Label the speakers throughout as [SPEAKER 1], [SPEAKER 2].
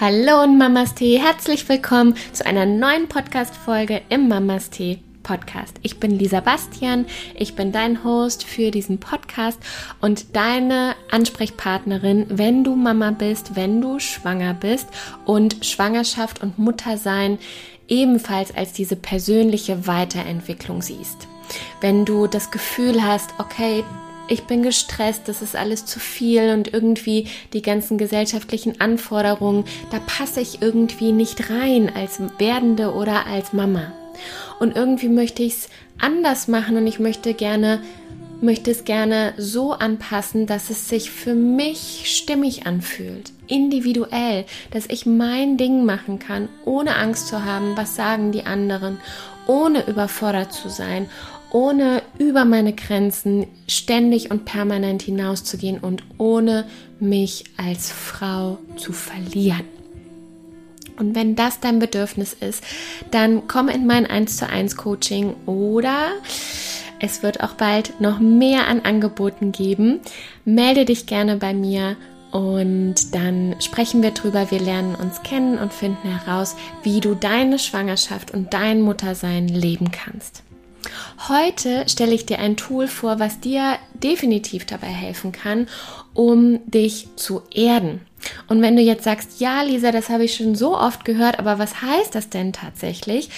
[SPEAKER 1] Hallo und Mamas Tee, herzlich willkommen zu einer neuen Podcast-Folge im Mamas Tee Podcast. Ich bin Lisa Bastian, ich bin dein Host für diesen Podcast und deine Ansprechpartnerin, wenn du Mama bist, wenn du schwanger bist und Schwangerschaft und Muttersein ebenfalls als diese persönliche Weiterentwicklung siehst. Wenn du das Gefühl hast, okay, ich bin gestresst, das ist alles zu viel und irgendwie die ganzen gesellschaftlichen Anforderungen, da passe ich irgendwie nicht rein als werdende oder als Mama. Und irgendwie möchte ich es anders machen und ich möchte gerne möchte es gerne so anpassen, dass es sich für mich stimmig anfühlt, individuell, dass ich mein Ding machen kann, ohne Angst zu haben, was sagen die anderen, ohne überfordert zu sein, ohne über meine Grenzen ständig und permanent hinauszugehen und ohne mich als Frau zu verlieren. Und wenn das dein Bedürfnis ist, dann komm in mein 1 zu 1 Coaching oder es wird auch bald noch mehr an Angeboten geben. Melde dich gerne bei mir und dann sprechen wir drüber. Wir lernen uns kennen und finden heraus, wie du deine Schwangerschaft und dein Muttersein leben kannst. Heute stelle ich dir ein Tool vor, was dir definitiv dabei helfen kann, um dich zu erden. Und wenn du jetzt sagst, ja, Lisa, das habe ich schon so oft gehört, aber was heißt das denn tatsächlich?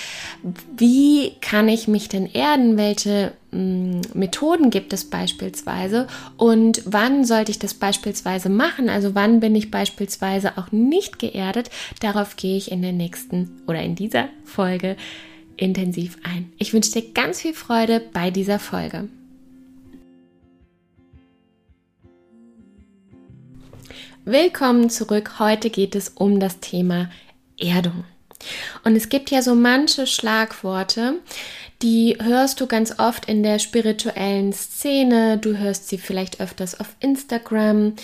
[SPEAKER 1] Wie kann ich mich denn erden? Welche hm, Methoden gibt es beispielsweise? Und wann sollte ich das beispielsweise machen? Also wann bin ich beispielsweise auch nicht geerdet? Darauf gehe ich in der nächsten oder in dieser Folge intensiv ein. Ich wünsche dir ganz viel Freude bei dieser Folge. Willkommen zurück. Heute geht es um das Thema Erdung. Und es gibt ja so manche Schlagworte, die hörst du ganz oft in der spirituellen Szene. Du hörst sie vielleicht öfters auf Instagram,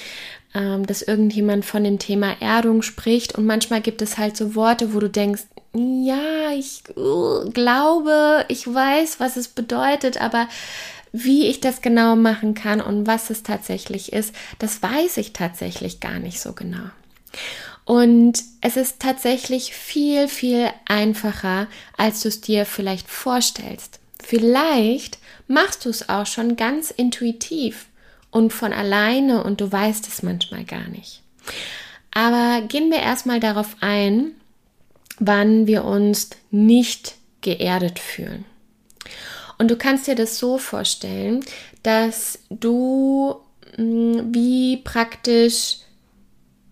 [SPEAKER 1] ähm, dass irgendjemand von dem Thema Erdung spricht. Und manchmal gibt es halt so Worte, wo du denkst, ja, ich uh, glaube, ich weiß, was es bedeutet, aber wie ich das genau machen kann und was es tatsächlich ist, das weiß ich tatsächlich gar nicht so genau. Und es ist tatsächlich viel, viel einfacher, als du es dir vielleicht vorstellst. Vielleicht machst du es auch schon ganz intuitiv und von alleine und du weißt es manchmal gar nicht. Aber gehen wir erstmal darauf ein, wann wir uns nicht geerdet fühlen. Und du kannst dir das so vorstellen, dass du mh, mm, wie praktisch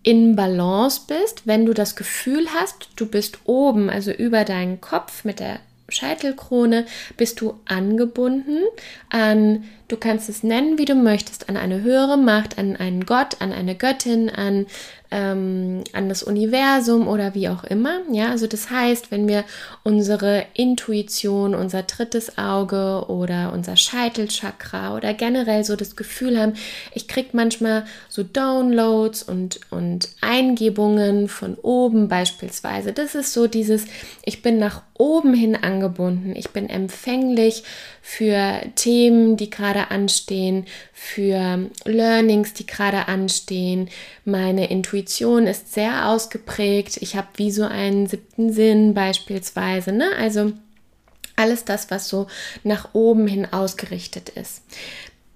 [SPEAKER 1] in Balance bist, wenn du das Gefühl hast, du bist oben, also über deinen Kopf mit der Scheitelkrone, bist du angebunden an, du kannst es nennen, wie du möchtest, an eine höhere Macht, an einen Gott, an eine Göttin, an ähm, an das Universum oder wie auch immer. Ja, also das heißt, wenn wir unsere Intuition, unser drittes Auge oder unser Scheitelchakra oder generell so das Gefühl haben, ich kriege manchmal so Downloads und, und Eingebungen von oben beispielsweise. Das ist so dieses, ich bin nach oben hin angebunden, ich bin empfänglich für Themen, die gerade anstehen, für Learnings, die gerade anstehen. Meine Intuition ist sehr ausgeprägt. Ich habe wie so einen siebten Sinn beispielsweise. Ne? Also alles das, was so nach oben hin ausgerichtet ist.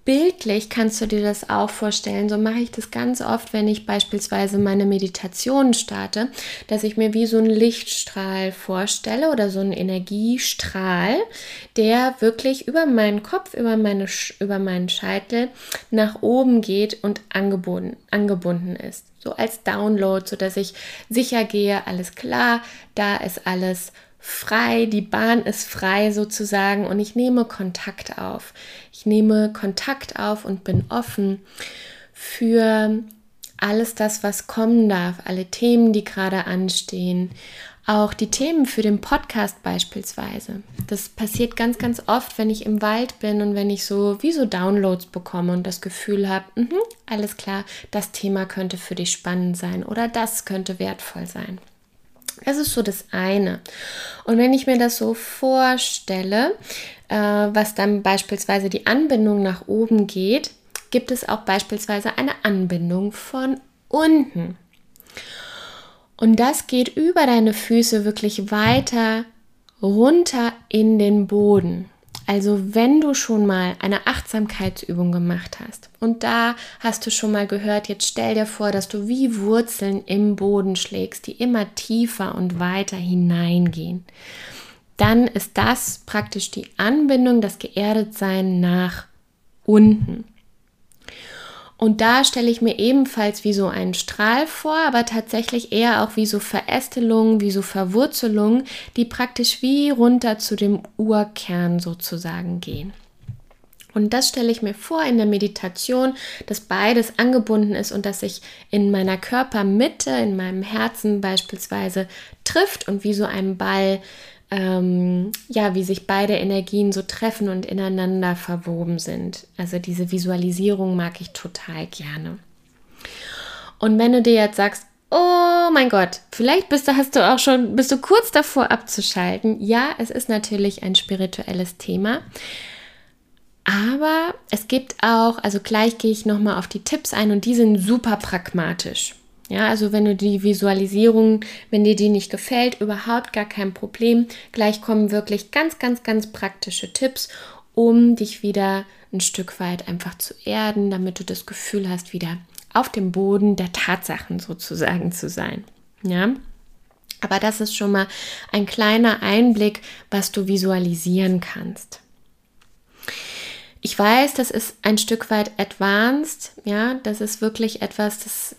[SPEAKER 1] Bildlich kannst du dir das auch vorstellen. So mache ich das ganz oft, wenn ich beispielsweise meine Meditation starte, dass ich mir wie so einen Lichtstrahl vorstelle oder so einen Energiestrahl, der wirklich über meinen Kopf, über, meine, über meinen Scheitel nach oben geht und angebunden, angebunden ist. So als Download, sodass ich sicher gehe, alles klar, da ist alles frei, die Bahn ist frei sozusagen und ich nehme Kontakt auf. Ich nehme Kontakt auf und bin offen für alles das, was kommen darf, alle Themen, die gerade anstehen, auch die Themen für den Podcast beispielsweise. Das passiert ganz, ganz oft, wenn ich im Wald bin und wenn ich so wie so Downloads bekomme und das Gefühl habe, mh, alles klar, das Thema könnte für dich spannend sein oder das könnte wertvoll sein. Das ist so das eine. Und wenn ich mir das so vorstelle, äh, was dann beispielsweise die Anbindung nach oben geht, gibt es auch beispielsweise eine Anbindung von unten. Und das geht über deine Füße wirklich weiter runter in den Boden. Also wenn du schon mal eine Achtsamkeitsübung gemacht hast und da hast du schon mal gehört, jetzt stell dir vor, dass du wie Wurzeln im Boden schlägst, die immer tiefer und weiter hineingehen, dann ist das praktisch die Anbindung, das Geerdetsein nach unten. Und da stelle ich mir ebenfalls wie so einen Strahl vor, aber tatsächlich eher auch wie so Verästelungen, wie so Verwurzelungen, die praktisch wie runter zu dem Urkern sozusagen gehen. Und das stelle ich mir vor in der Meditation, dass beides angebunden ist und dass sich in meiner Körpermitte, in meinem Herzen beispielsweise trifft und wie so ein Ball ähm, ja, wie sich beide Energien so treffen und ineinander verwoben sind. Also diese Visualisierung mag ich total gerne. Und wenn du dir jetzt sagst, oh mein Gott, vielleicht bist du, hast du auch schon, bist du kurz davor abzuschalten. Ja, es ist natürlich ein spirituelles Thema. Aber es gibt auch, also gleich gehe ich nochmal auf die Tipps ein und die sind super pragmatisch. Ja, also wenn du die Visualisierung, wenn dir die nicht gefällt, überhaupt gar kein Problem. Gleich kommen wirklich ganz, ganz, ganz praktische Tipps, um dich wieder ein Stück weit einfach zu erden, damit du das Gefühl hast, wieder auf dem Boden der Tatsachen sozusagen zu sein. Ja. Aber das ist schon mal ein kleiner Einblick, was du visualisieren kannst. Ich weiß, das ist ein Stück weit advanced, ja, das ist wirklich etwas, das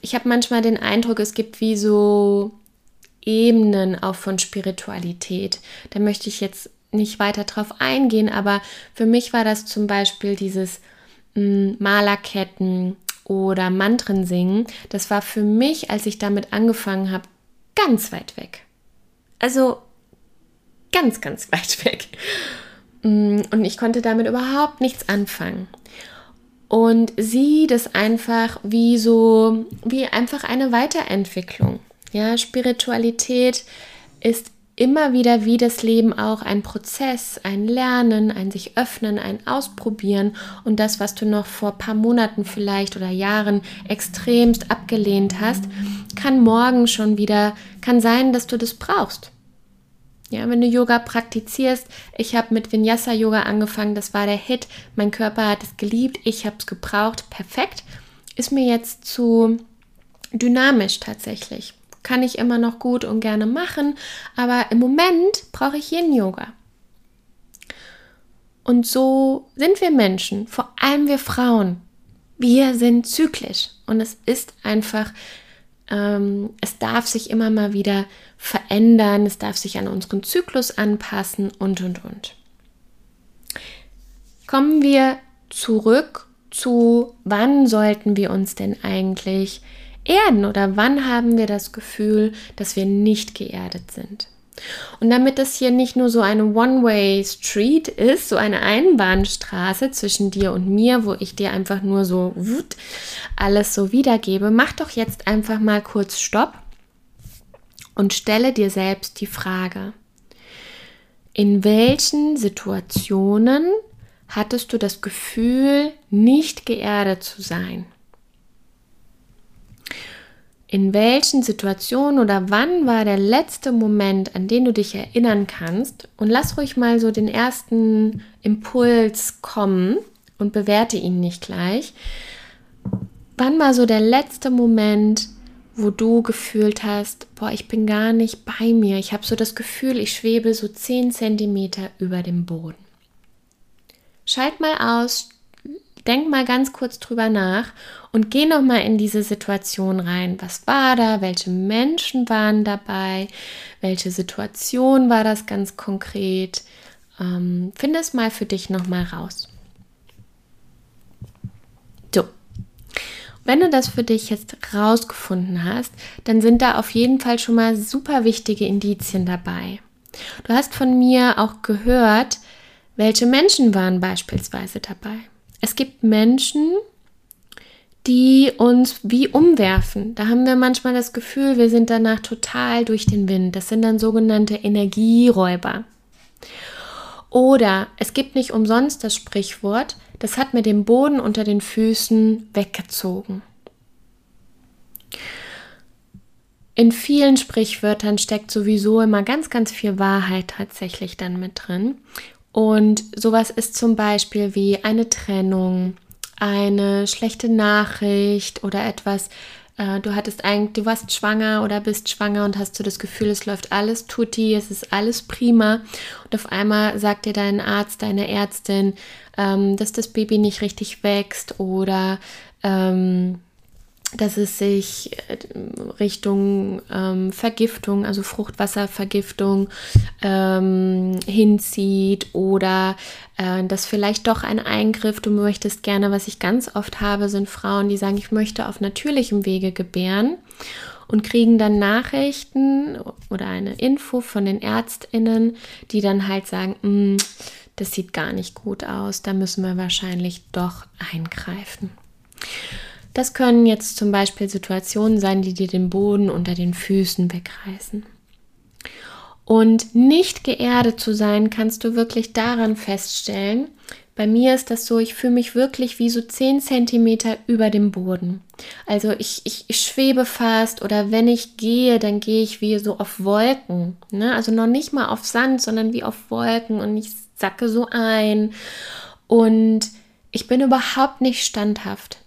[SPEAKER 1] ich habe manchmal den Eindruck, es gibt wie so Ebenen auch von Spiritualität. Da möchte ich jetzt nicht weiter drauf eingehen, aber für mich war das zum Beispiel dieses mh, hm, Malerketten oder Mantren singen. Das war für mich, als ich damit angefangen habe, ganz weit weg. Also ganz, ganz weit weg. Hm, und ich konnte damit überhaupt nichts anfangen und sieh das einfach wie so, wie einfach eine Weiterentwicklung. Ja, Spiritualität ist immer wieder wie das Leben auch ein Prozess, ein Lernen, ein sich öffnen, ein Ausprobieren und das, was du noch vor paar Monaten vielleicht oder Jahren extremst abgelehnt hast, kann morgen schon wieder, kann sein, dass du das brauchst. Ja, wenn du Yoga praktizierst, ich habe mit Vinyasa Yoga angefangen, das war der Hit, mein Körper hat es geliebt, ich habe es gebraucht, perfekt. Ist mir jetzt zu dynamisch tatsächlich. Kann ich immer noch gut und gerne machen, aber im Moment brauche ich Yin Yoga. Und so sind wir Menschen, vor allem wir Frauen. Wir sind zyklisch und es ist einfach ähm, es darf sich immer mal wieder verändern, es darf sich an unseren Zyklus anpassen und, und, und. Kommen wir zurück zu, wann sollten wir uns denn eigentlich erden oder wann haben wir das Gefühl, dass wir nicht geerdet sind? Und damit das hier nicht nur so eine One-Way-Street ist, so eine Einbahnstraße zwischen dir und mir, wo ich dir einfach nur so alles so wiedergebe, mach doch jetzt einfach mal kurz Stopp und stelle dir selbst die Frage, in welchen Situationen hattest du das Gefühl, nicht geerdet zu sein? in welchen Situationen oder wann war der letzte Moment, an den du dich erinnern kannst und lass ruhig mal so den ersten Impuls kommen und bewerte ihn nicht gleich. Wann war so der letzte Moment, wo du gefühlt hast, boah, ich bin gar nicht bei mir. Ich habe so das Gefühl, ich schwebe so 10 Zentimeter über dem Boden. Schalt mal aus, denk mal ganz kurz drüber nach und geh noch mal in diese Situation rein. Was war da? Welche Menschen waren dabei? Welche Situation war das ganz konkret? Ähm, finde es mal für dich noch mal raus. So. Wenn du das für dich jetzt rausgefunden hast, dann sind da auf jeden Fall schon mal super wichtige Indizien dabei. Du hast von mir auch gehört, welche Menschen waren beispielsweise dabei. Es gibt Menschen, die uns wie umwerfen. Da haben wir manchmal das Gefühl, wir sind danach total durch den Wind. Das sind dann sogenannte Energieräuber. Oder es gibt nicht umsonst das Sprichwort, das hat mir den Boden unter den Füßen weggezogen. in vielen Sprichwörtern steckt sowieso immer ganz, ganz viel Wahrheit tatsächlich dann mit drin. Und sowas ist zum Beispiel wie eine Trennung, eine schlechte Nachricht oder etwas, äh, du hattest eigentlich, du warst schwanger oder bist schwanger und hast so das Gefühl, es läuft alles tutti, es ist alles prima. Und auf einmal sagt dir dein Arzt, deine Ärztin, ähm, dass das Baby nicht richtig wächst oder ähm, dass es sich äh, Richtung ähm, Vergiftung, also Fruchtwasservergiftung ähm, hinzieht oder äh, dass vielleicht doch ein Eingriff, du möchtest gerne, was ich ganz oft habe, sind Frauen, die sagen, ich möchte auf natürlichem Wege gebären und kriegen dann Nachrichten oder eine Info von den Ärztinnen, die dann halt sagen, mm, das sieht gar nicht gut aus, da müssen wir wahrscheinlich doch eingreifen. Das können jetzt zum Beispiel Situationen sein, die dir den Boden unter den Füßen wegreißen. Und nicht geerdet zu sein, kannst du wirklich daran feststellen. Bei mir ist das so, ich fühle mich wirklich wie so 10 cm über dem Boden. Also ich, ich, ich, schwebe fast oder wenn ich gehe, dann gehe ich wie so auf Wolken. Ne? Also noch nicht mal auf Sand, sondern wie auf Wolken und ich sacke so ein. Und ich bin überhaupt nicht standhaft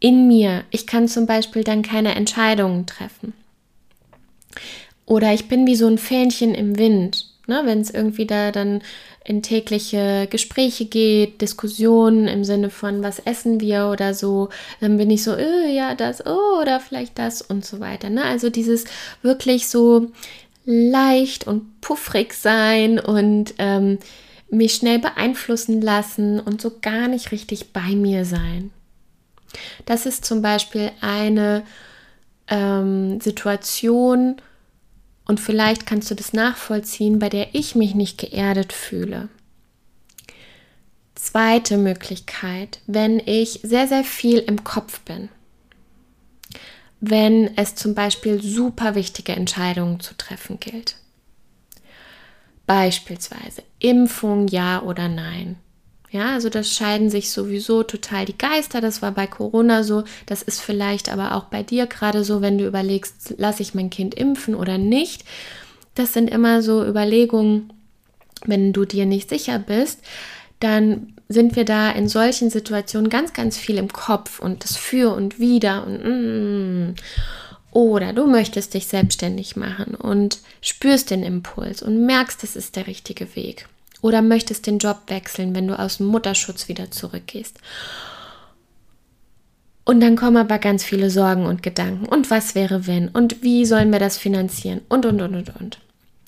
[SPEAKER 1] in mir. Ich kann zum Beispiel dann keine Entscheidungen treffen. Oder ich bin wie so ein Fähnchen im Wind, ne? wenn es irgendwie da dann in tägliche Gespräche geht, Diskussionen im Sinne von, was essen wir oder so, dann bin ich so, äh, ja, das, oh, oder vielleicht das und so weiter. Ne? Also dieses wirklich so leicht und puffrig sein und ähm, mich schnell beeinflussen lassen und so gar nicht richtig bei mir sein. Das ist zum Beispiel eine ähm, Situation, und vielleicht kannst du das nachvollziehen, bei der ich mich nicht geerdet fühle. Zweite Möglichkeit, wenn ich sehr, sehr viel im Kopf bin. Wenn es zum Beispiel super wichtige Entscheidungen zu treffen gilt. Beispielsweise Impfung ja oder nein. Ja, also das scheiden sich sowieso total die Geister. Das war bei Corona so. Das ist vielleicht aber auch bei dir gerade so, wenn du überlegst, lasse ich mein Kind impfen oder nicht. Das sind immer so Überlegungen, wenn du dir nicht sicher bist, dann sind wir da in solchen Situationen ganz, ganz viel im Kopf und das für und wieder und mm, oder du möchtest dich selbstständig machen und spürst den Impuls und merkst, das ist der richtige Weg oder möchtest den Job wechseln, wenn du aus dem Mutterschutz wieder zurückgehst. Und dann kommen aber ganz viele Sorgen und Gedanken. Und was wäre, wenn? Und wie sollen wir das finanzieren? Und, und, und, und, und.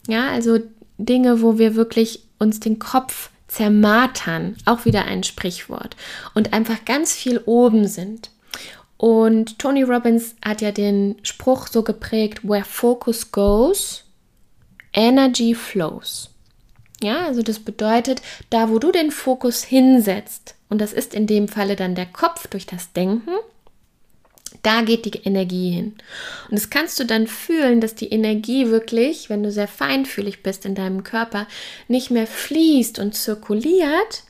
[SPEAKER 1] Ja, also Dinge, wo wir wirklich uns den Kopf zermartern, auch wieder ein Sprichwort, und einfach ganz viel oben sind. Und Tony Robbins hat ja den Spruch so geprägt, where focus goes, energy flows. Ja, also das bedeutet, da wo du den Fokus hinsetzt, und das ist in dem Falle dann der Kopf durch das Denken, da geht die Energie hin. Und das kannst du dann fühlen, dass die Energie wirklich, wenn du sehr feinfühlig bist in deinem Körper, nicht mehr fließt und zirkuliert,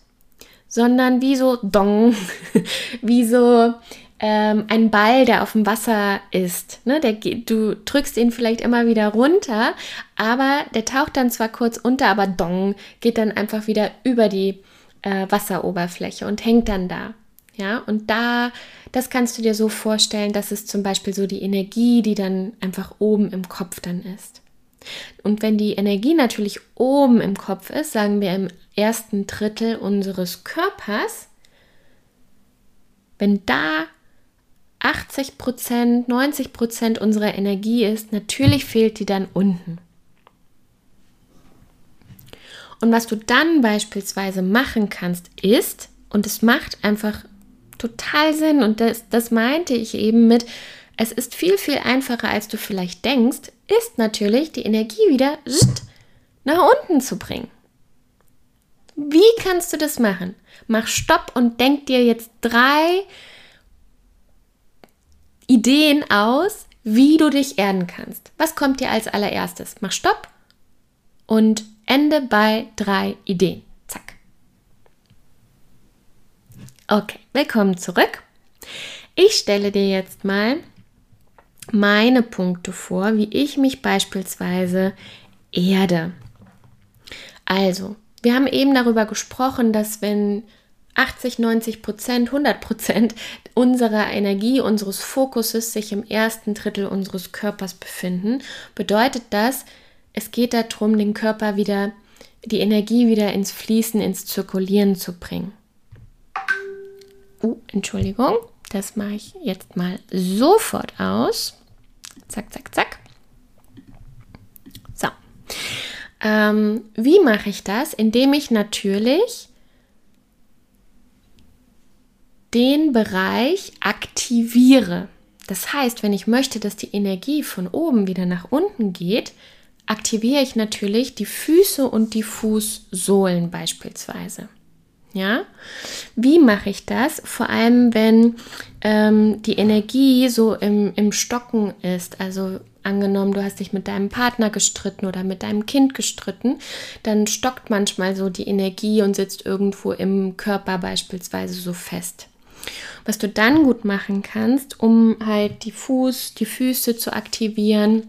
[SPEAKER 1] sondern wie so dong, wie so ähm, ein Ball, der auf dem Wasser ist. Ne? Der, du drückst ihn vielleicht immer wieder runter, aber der taucht dann zwar kurz unter, aber dong, geht dann einfach wieder über die äh, Wasseroberfläche und hängt dann da. Ja, und da, das kannst du dir so vorstellen, dass es zum Beispiel so die Energie, die dann einfach oben im Kopf dann ist. Und wenn die Energie natürlich oben im Kopf ist, sagen wir im ersten Drittel unseres Körpers, wenn da 80 Prozent, 90 Prozent unserer Energie ist, natürlich fehlt die dann unten. Und was du dann beispielsweise machen kannst, ist, und es macht einfach total Sinn, und das, das meinte ich eben mit, es ist viel, viel einfacher, als du vielleicht denkst, ist natürlich die Energie wieder nach unten zu bringen. Wie kannst du das machen? Mach Stopp und denk dir jetzt drei Ideen aus, wie du dich erden kannst. Was kommt dir als allererstes? Mach Stopp und ende bei drei Ideen. Zack. Okay, willkommen zurück. Ich stelle dir jetzt mal meine Punkte vor, wie ich mich beispielsweise erde. Also, wir haben eben darüber gesprochen, dass wenn 80, 90 Prozent, 100 Prozent unserer Energie, unseres Fokuses sich im ersten Drittel unseres Körpers befinden, bedeutet das, es geht darum, den Körper wieder, die Energie wieder ins Fließen, ins Zirkulieren zu bringen. Uh, Entschuldigung, das mache ich jetzt mal sofort aus. Zack, zack, zack. So. Ähm, wie mache ich das? Indem ich natürlich den Bereich aktiviere. Das heißt, wenn ich möchte, dass die Energie von oben wieder nach unten geht, aktiviere ich natürlich die Füße und die Fußsohlen beispielsweise. Ja, wie mache ich das? Vor allem, wenn ähm, die Energie so im, im Stocken ist. Also angenommen, du hast dich mit deinem Partner gestritten oder mit deinem Kind gestritten, dann stockt manchmal so die Energie und sitzt irgendwo im Körper beispielsweise so fest. Was du dann gut machen kannst, um halt die Fuß, die Füße zu aktivieren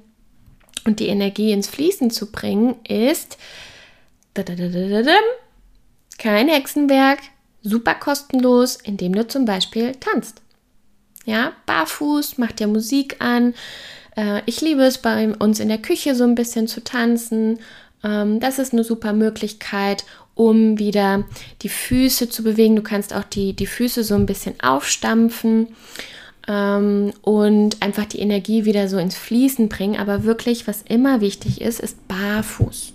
[SPEAKER 1] und die Energie ins Fließen zu bringen, ist kein Hexenwerk, super kostenlos, indem du zum Beispiel tanzt. Ja, barfuß, mach dir Musik an. Äh, ich liebe es bei uns in der Küche so ein bisschen zu tanzen. Ähm, das ist eine super Möglichkeit, um wieder die Füße zu bewegen. Du kannst auch die, die Füße so ein bisschen aufstampfen ähm, und einfach die Energie wieder so ins Fließen bringen. Aber wirklich, was immer wichtig ist, ist barfuß.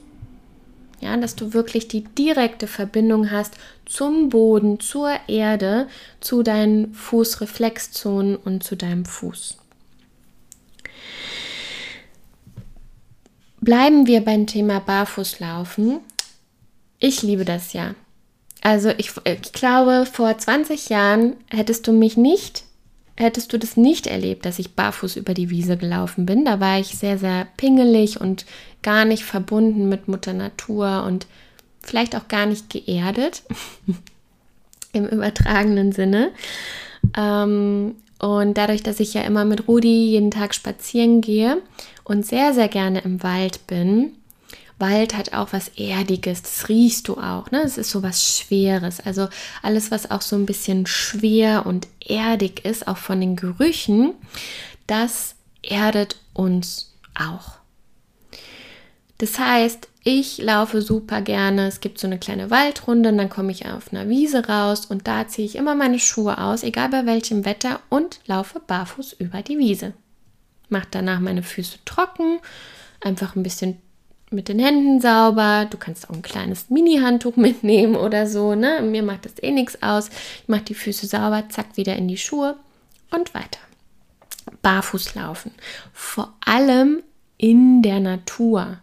[SPEAKER 1] Ja, dass du wirklich die direkte Verbindung hast zum Boden, zur Erde, zu deinen Fußreflexzonen und zu deinem Fuß. Bleiben wir beim Thema Barfußlaufen. Ich liebe das ja. Also ich, ich glaube, vor 20 Jahren hättest du mich nicht, hättest du das nicht erlebt, dass ich barfuß über die Wiese gelaufen bin. Da war ich sehr, sehr pingelig und gar nicht verbunden mit Mutter Natur und vielleicht auch gar nicht geerdet im übertragenen Sinne. Ähm, und dadurch, dass ich ja immer mit Rudi jeden Tag spazieren gehe und sehr, sehr gerne im Wald bin, Wald hat auch was Erdiges, das riechst du auch, ne? Es ist so was Schweres. Also alles, was auch so ein bisschen schwer und erdig ist, auch von den Gerüchen, das erdet uns auch. Das heißt, ich laufe super gerne. Es gibt so eine kleine Waldrunde und dann komme ich auf einer Wiese raus und da ziehe ich immer meine Schuhe aus, egal bei welchem Wetter, und laufe barfuß über die Wiese. Mache danach meine Füße trocken, einfach ein bisschen mit den Händen sauber. Du kannst auch ein kleines Mini-Handtuch mitnehmen oder so. Ne? Mir macht das eh nichts aus. Ich mache die Füße sauber, zack, wieder in die Schuhe und weiter. Barfuß laufen. Vor allem in der Natur.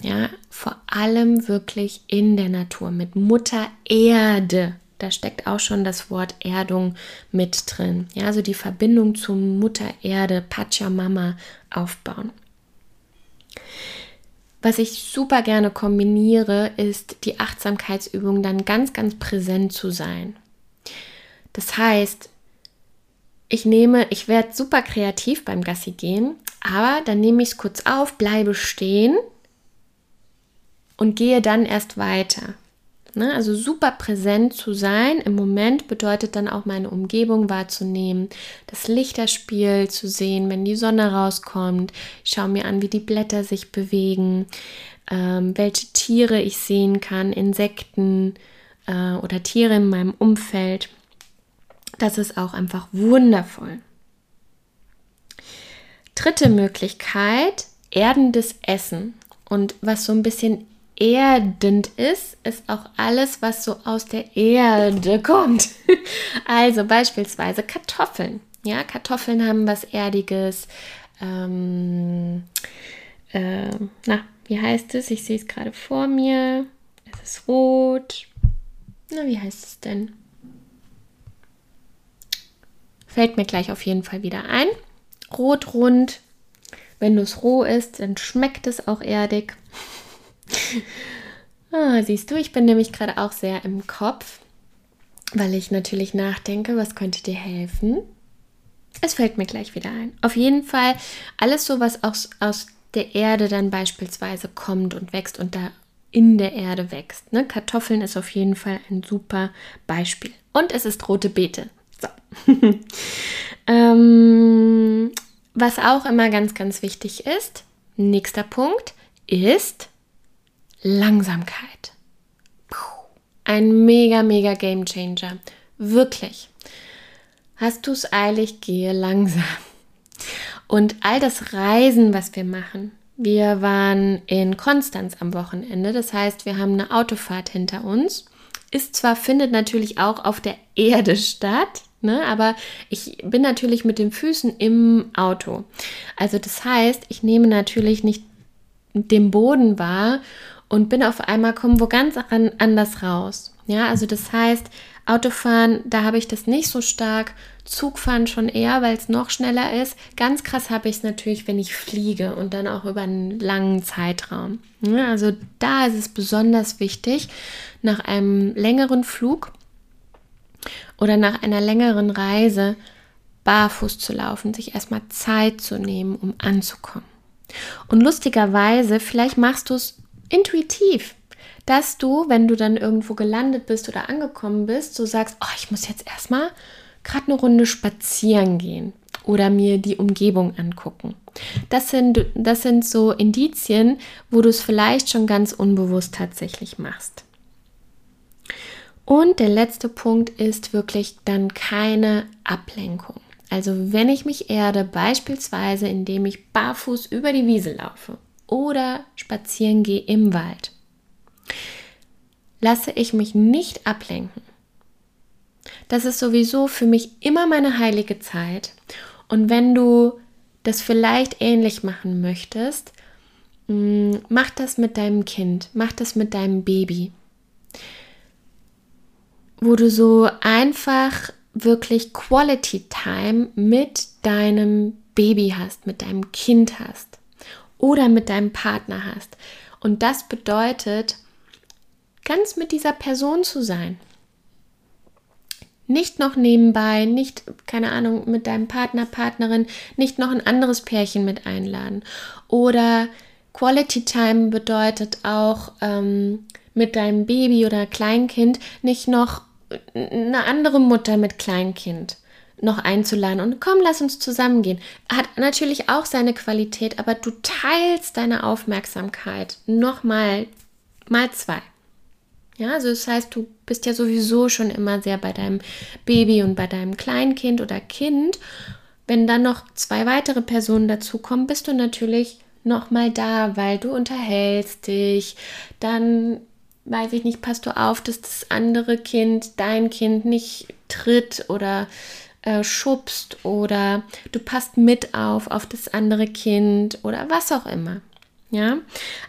[SPEAKER 1] Ja, vor allem wirklich in der Natur mit Mutter Erde. Da steckt auch schon das Wort Erdung mit drin. Ja, also die Verbindung zur Mutter Erde, Pachamama aufbauen. Was ich super gerne kombiniere, ist die Achtsamkeitsübung dann ganz, ganz präsent zu sein. Das heißt, ich nehme, ich werde super kreativ beim Gassi gehen, aber dann nehme ich es kurz auf, bleibe stehen und gehe dann erst weiter. Ne? Also super präsent zu sein im Moment bedeutet dann auch meine Umgebung wahrzunehmen, das Lichterspiel zu sehen, wenn die Sonne rauskommt. Ich schaue mir an, wie die Blätter sich bewegen, ähm, welche Tiere ich sehen kann, Insekten äh, oder Tiere in meinem Umfeld. Das ist auch einfach wundervoll. Dritte Möglichkeit, erdendes Essen. Und was so ein bisschen erdend ist, ist auch alles, was so aus der Erde kommt. also beispielsweise Kartoffeln. Ja, Kartoffeln haben was Erdiges. Ähm, äh, na, wie heißt es? Ich sehe es gerade vor mir. Es ist rot. Na, wie heißt es denn? Fällt mir gleich auf jeden Fall wieder ein. Rot, rund. Wenn du es roh isst, dann schmeckt es auch erdig. Ah, siehst du, ich bin nämlich gerade auch sehr im Kopf, weil ich natürlich nachdenke, was könnte dir helfen? Es fällt mir gleich wieder ein. Auf jeden Fall alles so, was aus, aus der Erde dann beispielsweise kommt und wächst und da in der Erde wächst. Ne? Kartoffeln ist auf jeden Fall ein super Beispiel. Und es ist rote Beete. So. ähm, was auch immer ganz, ganz wichtig ist, nächster Punkt, ist Langsamkeit. Ein mega, mega Game Changer. Wirklich. Hast du es eilig, gehe langsam. Und all das Reisen, was wir machen, wir waren in Konstanz am Wochenende, das heißt, wir haben eine Autofahrt hinter uns. Ist zwar, findet natürlich auch auf der Erde statt, ne, aber ich bin natürlich mit den Füßen im Auto. Also das heißt, ich nehme natürlich nicht den Boden wahr und bin auf einmal, kommen wo ganz anders raus. Ja, also das heißt, Autofahren, da habe ich das nicht so stark. Zugfahren schon eher, weil es noch schneller ist. Ganz krass habe ich es natürlich, wenn ich fliege und dann auch über einen langen Zeitraum. Ja, also da ist es besonders wichtig, nach einem längeren Flug oder nach einer längeren Reise barfuß zu laufen, sich erstmal Zeit zu nehmen, um anzukommen. Und lustigerweise, vielleicht machst du es intuitiv dass du, wenn du dann irgendwo gelandet bist oder angekommen bist, so sagst, oh, ich muss jetzt erstmal gerade eine Runde spazieren gehen oder mir die Umgebung angucken. Das sind, das sind so Indizien, wo du es vielleicht schon ganz unbewusst tatsächlich machst. Und der letzte Punkt ist wirklich dann keine Ablenkung. Also wenn ich mich erde, beispielsweise indem ich barfuß über die Wiese laufe oder spazieren gehe im Wald, lasse ich mich nicht ablenken. Das ist sowieso für mich immer meine heilige Zeit. Und wenn du das vielleicht ähnlich machen möchtest, mm, mach das mit deinem Kind, mach das mit deinem Baby, wo du so einfach wirklich Quality Time mit deinem Baby hast, mit deinem Kind hast oder mit deinem Partner hast. Und das bedeutet, ganz mit dieser Person zu sein. Nicht noch nebenbei, nicht, keine Ahnung, mit deinem Partner, Partnerin, nicht noch ein anderes Pärchen mit einladen. Oder Quality Time bedeutet auch ähm, mit deinem Baby oder Kleinkind nicht noch eine andere Mutter mit Kleinkind noch einzuladen und komm, lass uns zusammengehen. Hat natürlich auch seine Qualität, aber du teilst deine Aufmerksamkeit nochmal mal zwei. Ja, also das heißt, du bist ja sowieso schon immer sehr bei deinem Baby und bei deinem Kleinkind oder Kind. Wenn dann noch zwei weitere Personen dazukommen, bist du natürlich noch mal da, weil du unterhältst dich. Dann weiß ich nicht, passt du auf, dass das andere Kind dein Kind nicht tritt oder äh, schubst oder du passt mit auf auf das andere Kind oder was auch immer. Ja,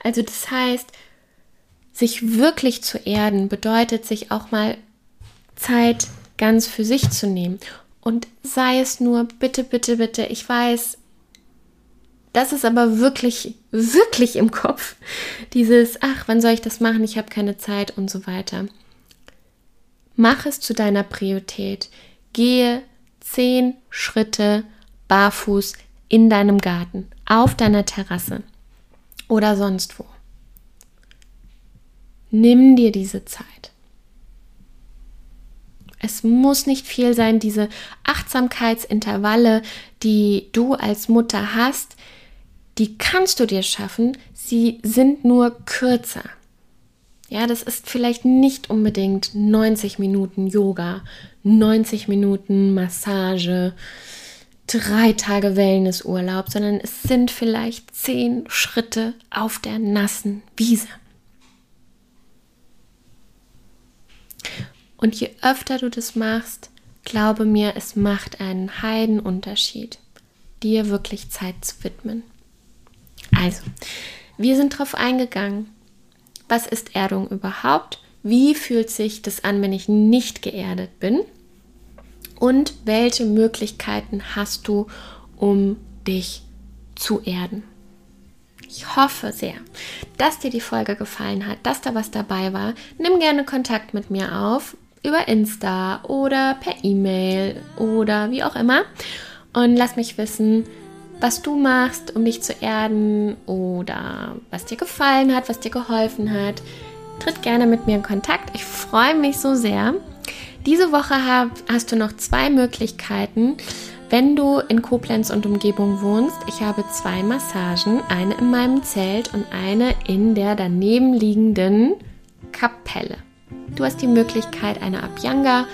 [SPEAKER 1] also das heißt, sich wirklich zu erden bedeutet, sich auch mal Zeit ganz für sich zu nehmen. Und sei es nur, bitte, bitte, bitte, ich weiß, das ist aber wirklich, wirklich im Kopf. Dieses, ach, wann soll ich das machen? Ich habe keine Zeit und so weiter. Mach es zu deiner Priorität. Gehe zehn Schritte barfuß in deinem Garten, auf deiner Terrasse oder sonst wo. Nimm dir diese Zeit. Es muss nicht viel sein, diese Achtsamkeitsintervalle, die du als Mutter hast, die kannst du dir schaffen, sie sind nur kürzer. Ja, das ist vielleicht nicht unbedingt 90 Minuten Yoga, 90 Minuten Massage, drei Tage Wellnessurlaub, sondern es sind vielleicht zehn Schritte auf der nassen Wiese. Und je öfter du das machst, glaube mir, es macht einen Heidenunterschied, dir wirklich Zeit zu widmen. Also, wir sind darauf eingegangen, was ist Erdung überhaupt? Wie fühlt sich das an, wenn ich nicht geerdet bin? Und welche Möglichkeiten hast du, um dich zu erden? Ich hoffe sehr, dass dir die Folge gefallen hat, dass da was dabei war. Nimm gerne Kontakt mit mir auf über Insta oder per E-Mail oder wie auch immer. und lass mich wissen, was du machst, um dich zu erden oder was dir gefallen hat, was dir geholfen hat. Tritt gerne mit mir in Kontakt. Ich freue mich so sehr. Diese Woche hab, hast du noch zwei Möglichkeiten, wenn du in Koblenz und Umgebung wohnst. Ich habe zwei Massagen, eine in meinem Zelt und eine in der daneben liegenden Kapelle. Du hast die Möglichkeit, eine Abhyanga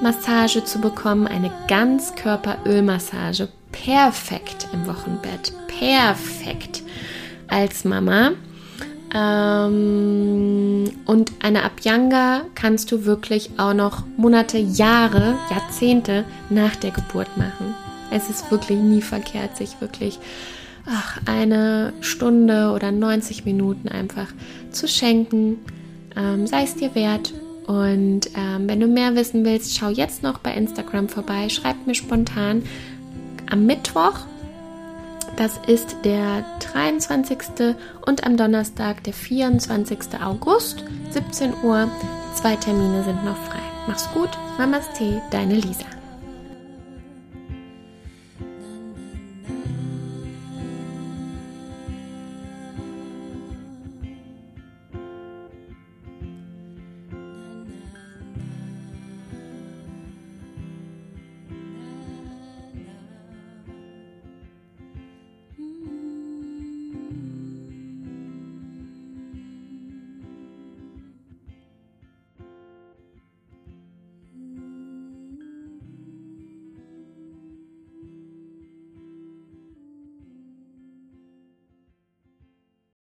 [SPEAKER 1] Massage zu bekommen, eine Ganzkörperölmassage. Perfekt im Wochenbett. Perfekt als Mama. Ähm, und eine Abhyanga kannst du wirklich auch noch Monate, Jahre, Jahrzehnte nach der Geburt machen. Es ist wirklich nie verkehrt, sich wirklich ach, eine Stunde oder 90 Minuten einfach zu schenken. Ähm, sei es dir wert. Und ähm, wenn du mehr wissen willst, schau jetzt noch bei Instagram vorbei. Schreib mir spontan am Mittwoch das ist der 23. und am Donnerstag, der 24. August, 17 Uhr. Zwei Termine sind noch frei. Mach's gut, Mamas Tee, deine Lisa.